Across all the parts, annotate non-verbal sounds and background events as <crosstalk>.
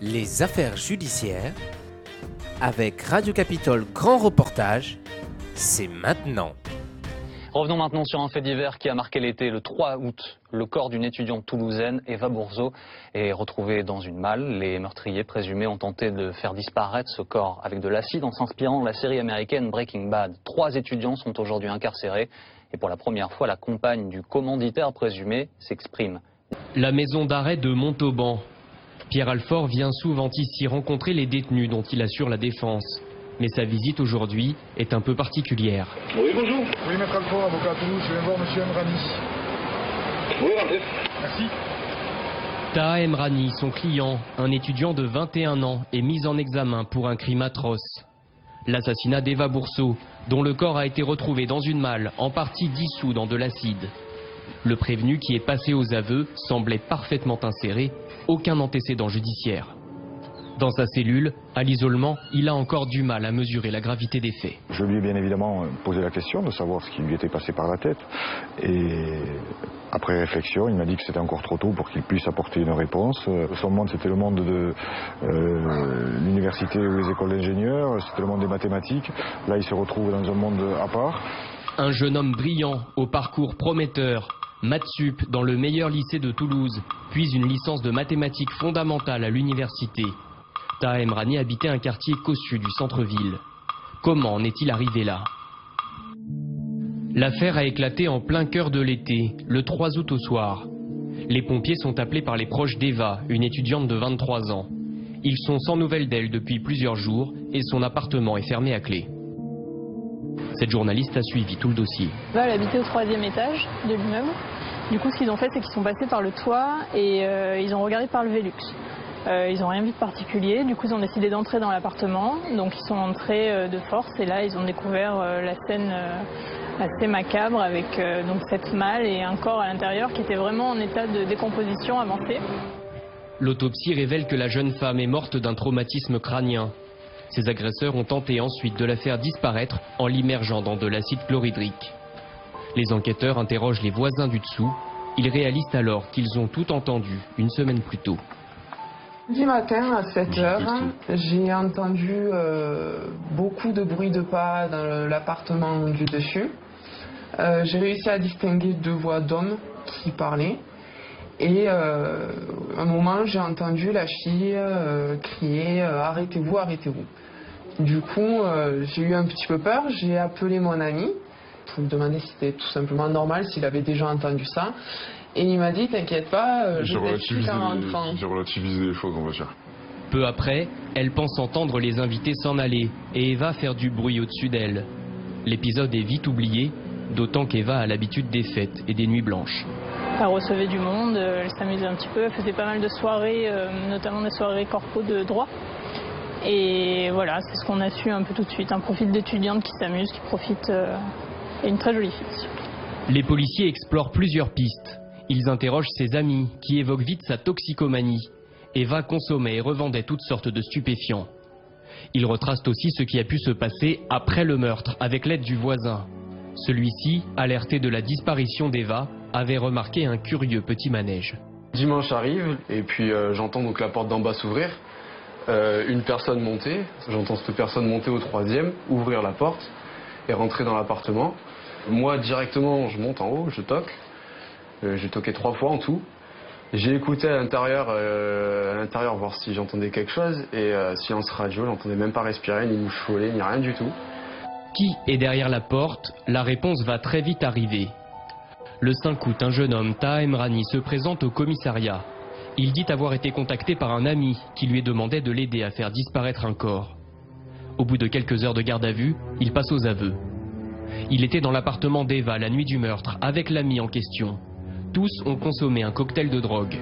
Les affaires judiciaires avec Radio Capitole Grand Reportage, c'est maintenant. Revenons maintenant sur un fait divers qui a marqué l'été. Le 3 août, le corps d'une étudiante toulousaine, Eva Bourzeau, est retrouvé dans une malle. Les meurtriers présumés ont tenté de faire disparaître ce corps avec de l'acide en s'inspirant de la série américaine Breaking Bad. Trois étudiants sont aujourd'hui incarcérés et pour la première fois, la compagne du commanditaire présumé s'exprime. La maison d'arrêt de Montauban. Pierre Alfort vient souvent ici rencontrer les détenus dont il assure la défense. Mais sa visite aujourd'hui est un peu particulière. Oui, bonjour. Oui, maître Alfort, avocat à Toulouse, je viens voir monsieur Emrani. Oui, rendez. Merci. Taha Emrani, son client, un étudiant de 21 ans, est mis en examen pour un crime atroce. L'assassinat d'Eva Bourseau, dont le corps a été retrouvé dans une malle, en partie dissous dans de l'acide. Le prévenu qui est passé aux aveux semblait parfaitement inséré, aucun antécédent judiciaire. Dans sa cellule, à l'isolement, il a encore du mal à mesurer la gravité des faits. Je lui ai bien évidemment posé la question de savoir ce qui lui était passé par la tête. Et après réflexion, il m'a dit que c'était encore trop tôt pour qu'il puisse apporter une réponse. Son monde, c'était le monde de euh, l'université ou les écoles d'ingénieurs, c'était le monde des mathématiques. Là, il se retrouve dans un monde à part. Un jeune homme brillant, au parcours prometteur, Matsup dans le meilleur lycée de Toulouse, puis une licence de mathématiques fondamentales à l'université. Taha Emrani habitait un quartier cossu du centre-ville. Comment en est-il arrivé là? L'affaire a éclaté en plein cœur de l'été, le 3 août au soir. Les pompiers sont appelés par les proches d'Eva, une étudiante de 23 ans. Ils sont sans nouvelles d'elle depuis plusieurs jours et son appartement est fermé à clé. Cette journaliste a suivi tout le dossier. Elle habitait au troisième étage de l'immeuble. Du coup, ce qu'ils ont fait, c'est qu'ils sont passés par le toit et euh, ils ont regardé par le Velux. Euh, ils n'ont rien vu de particulier, du coup ils ont décidé d'entrer dans l'appartement, donc ils sont entrés euh, de force et là ils ont découvert euh, la scène assez macabre avec donc cette malle et un corps à l'intérieur qui était vraiment en état de décomposition avancée. L'autopsie révèle que la jeune femme est morte d'un traumatisme crânien. Ses agresseurs ont tenté ensuite de la faire disparaître en l'immergeant dans de l'acide chlorhydrique. Les enquêteurs interrogent les voisins du dessous. Ils réalisent alors qu'ils ont tout entendu une semaine plus tôt. Du matin à 7 heures, j'ai entendu euh, beaucoup de bruit de pas dans l'appartement du dessus. Euh, j'ai réussi à distinguer deux voix d'hommes qui parlaient. Et euh, à un moment, j'ai entendu la fille euh, crier euh, Arrêtez-vous, arrêtez-vous. Du coup, euh, j'ai eu un petit peu peur. J'ai appelé mon ami pour me demander si c'était tout simplement normal, s'il avait déjà entendu ça. Et il m'a dit T'inquiète pas, euh, je J'ai vais relativisé, en rentrant. j'ai relativisé les choses, on va dire. Peu après, elle pense entendre les invités s'en aller et Eva faire du bruit au-dessus d'elle. L'épisode est vite oublié, d'autant qu'Eva a l'habitude des fêtes et des nuits blanches. Elle recevait du monde, euh, elle s'amusait un petit peu, elle faisait pas mal de soirées, euh, notamment des soirées corpo de droit. Et voilà, c'est ce qu'on a su un peu tout de suite, un profil d'étudiante qui s'amuse, qui profite, euh, et une très jolie fille. Les policiers explorent plusieurs pistes. Ils interrogent ses amis, qui évoquent vite sa toxicomanie. Eva consommait et revendait toutes sortes de stupéfiants. Ils retracent aussi ce qui a pu se passer après le meurtre, avec l'aide du voisin. Celui-ci, alerté de la disparition d'Eva, avait remarqué un curieux petit manège. Dimanche arrive et puis euh, j'entends donc la porte d'en bas s'ouvrir, Euh, une personne monter, j'entends cette personne monter au troisième, ouvrir la porte et rentrer dans l'appartement. Moi directement je monte en haut, je toque, Euh, j'ai toqué trois fois en tout. J'ai écouté à l'intérieur, à l'intérieur voir si j'entendais quelque chose et silence radio, j'entendais même pas respirer, ni follet, ni rien du tout. Qui est derrière la porte? La réponse va très vite arriver. Le 5 août, un jeune homme, Taha Emrani, se présente au commissariat. Il dit avoir été contacté par un ami qui lui demandait de l'aider à faire disparaître un corps. Au bout de quelques heures de garde à vue, il passe aux aveux. Il était dans l'appartement d'Eva la nuit du meurtre avec l'ami en question. Tous ont consommé un cocktail de drogue.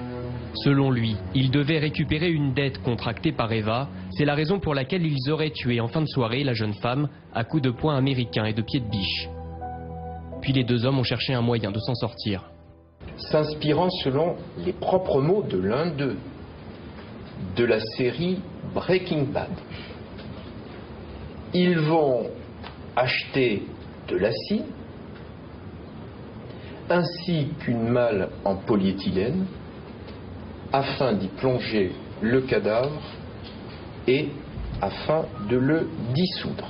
Selon lui, il devait récupérer une dette contractée par Eva. C'est la raison pour laquelle ils auraient tué en fin de soirée la jeune femme à coups de poing américains et de pieds de biche. Puis les deux hommes ont cherché un moyen de s'en sortir. s'inspirant selon les propres mots de l'un d'eux, de la série Breaking Bad. Ils vont acheter de l'acide, ainsi qu'une malle en polyéthylène, afin d'y plonger le cadavre et afin de le dissoudre.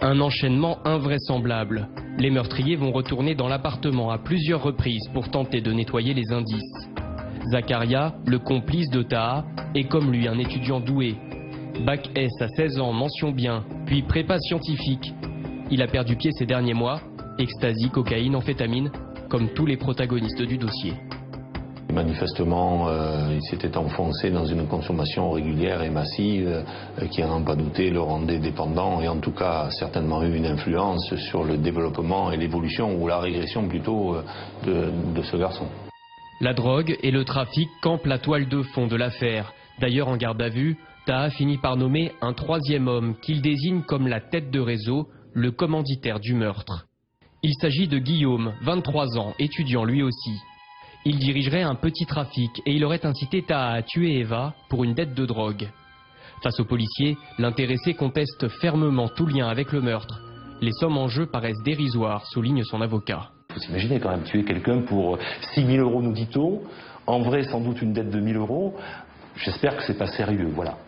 Un enchaînement invraisemblable. Les meurtriers vont retourner dans l'appartement à plusieurs reprises pour tenter de nettoyer les indices. Zakaria, le complice de Taha, est comme lui un étudiant doué. Bac S à 16 ans, mention bien, puis prépa scientifique. Il a perdu pied ces derniers mois, ecstasy, cocaïne, amphétamine, comme tous les protagonistes du dossier. Manifestement, euh, il s'était enfoncé dans une consommation régulière et massive euh, qui, à n'en pas douter, le rendait dépendant et en tout cas certainement eu une influence sur le développement et l'évolution ou la régression plutôt euh, de, de ce garçon. La drogue et le trafic campent la toile de fond de l'affaire. D'ailleurs, en garde à vue, Taha finit par nommer un troisième homme qu'il désigne comme la tête de réseau, le commanditaire du meurtre. Il s'agit de Guillaume, 23 ans, étudiant lui aussi. Il dirigerait un petit trafic et il aurait incité Taha à tuer Eva pour une dette de drogue. Face aux policiers, l'intéressé conteste fermement tout lien avec le meurtre. Les sommes en jeu paraissent dérisoires, souligne son avocat. Vous imaginez quand même tuer quelqu'un pour 6 000 euros, nous dit-on. En vrai, sans doute une dette de 1000 euros. J'espère que c'est pas sérieux, voilà.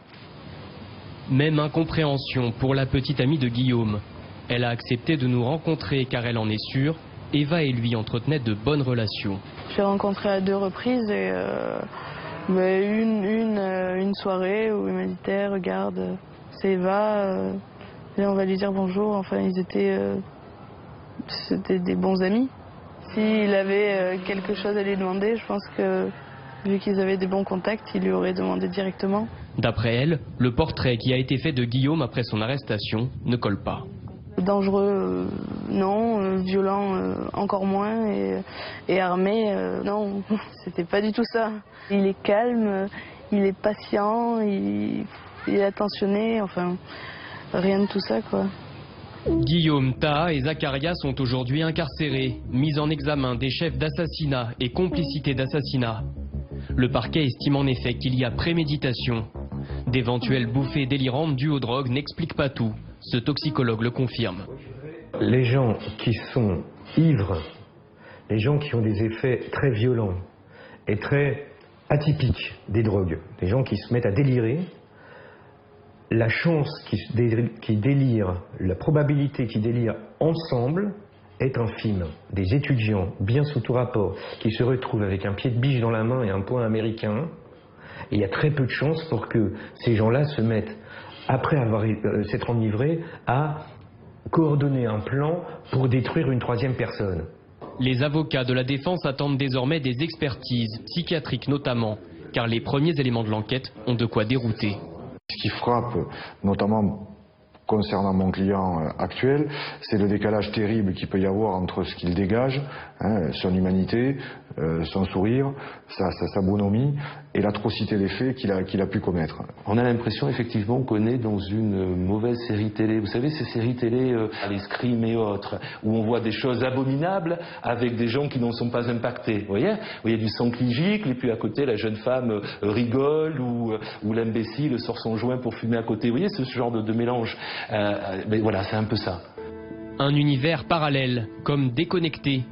Même incompréhension pour la petite amie de Guillaume. Elle a accepté de nous rencontrer car elle en est sûre. Eva et lui entretenaient de bonnes relations. J'ai rencontré à deux reprises et euh, une, une, euh, une, soirée où il m'a dit regarde, c'est Eva, euh, et on va lui dire bonjour. Enfin, ils étaient euh, c'était des bons amis. S'il avait quelque chose à lui demander, je pense que vu qu'ils avaient des bons contacts, il lui aurait demandé directement. D'après elle, le portrait qui a été fait de Guillaume après son arrestation ne colle pas. Dangereux, non. Euh, violent, encore moins. Et, armé, non. <laughs> C'était pas du tout ça. Il est calme, il est patient, il, est attentionné. Enfin, rien de tout ça, quoi. Guillaume, Taha et Zakaria sont aujourd'hui incarcérés, mis en examen des chefs d'assassinat et complicité d'assassinat. Le parquet estime en effet qu'il y a préméditation. D'éventuelles bouffées délirantes dues aux drogues n'expliquent pas tout. Ce toxicologue le confirme. Les gens qui sont ivres, les gens qui ont des effets très violents et très atypiques des drogues, les gens qui se mettent à délirer, la chance qui délire, la probabilité qu'ils délirent ensemble est infime. Des étudiants, bien sous tout rapport, qui se retrouvent avec un pied de biche dans la main et un point américain, il y a très peu de chances pour que ces gens-là se mettent, après avoir euh, s'être enivrés, à coordonner un plan pour détruire une troisième personne. Les avocats de la défense attendent désormais des expertises, psychiatriques notamment, car les premiers éléments de l'enquête ont de quoi dérouter. Ce qui frappe notamment concernant mon client euh, actuel, c'est le décalage terrible qu'il peut y avoir entre ce qu'il dégage, hein, son humanité, euh, son sourire, sa, bonhomie et l'atrocité des faits qu'il a, qu'il a pu commettre. On a l'impression effectivement qu'on est dans une mauvaise série télé. Vous savez, ces séries télé, euh, les Scream et autres, où on voit des choses abominables avec des gens qui n'en sont pas impactés. Vous voyez? Il y a du sang qui gicle et puis à côté la jeune femme rigole ou, ou l'imbécile sort son joint pour fumer à côté. Vous voyez ce genre de, mélange euh, mais voilà, c'est un peu ça. Un univers parallèle, comme déconnecté,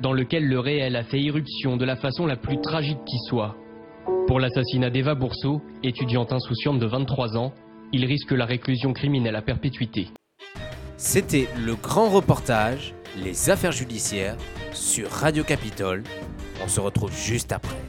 dans lequel le réel a fait irruption de la façon la plus tragique qui soit. Pour l'assassinat d'Eva Bourseau, étudiante insouciante de 23 ans, il risque la réclusion criminelle à perpétuité. C'était le grand reportage Les affaires judiciaires sur Radio Capitole. On se retrouve juste après.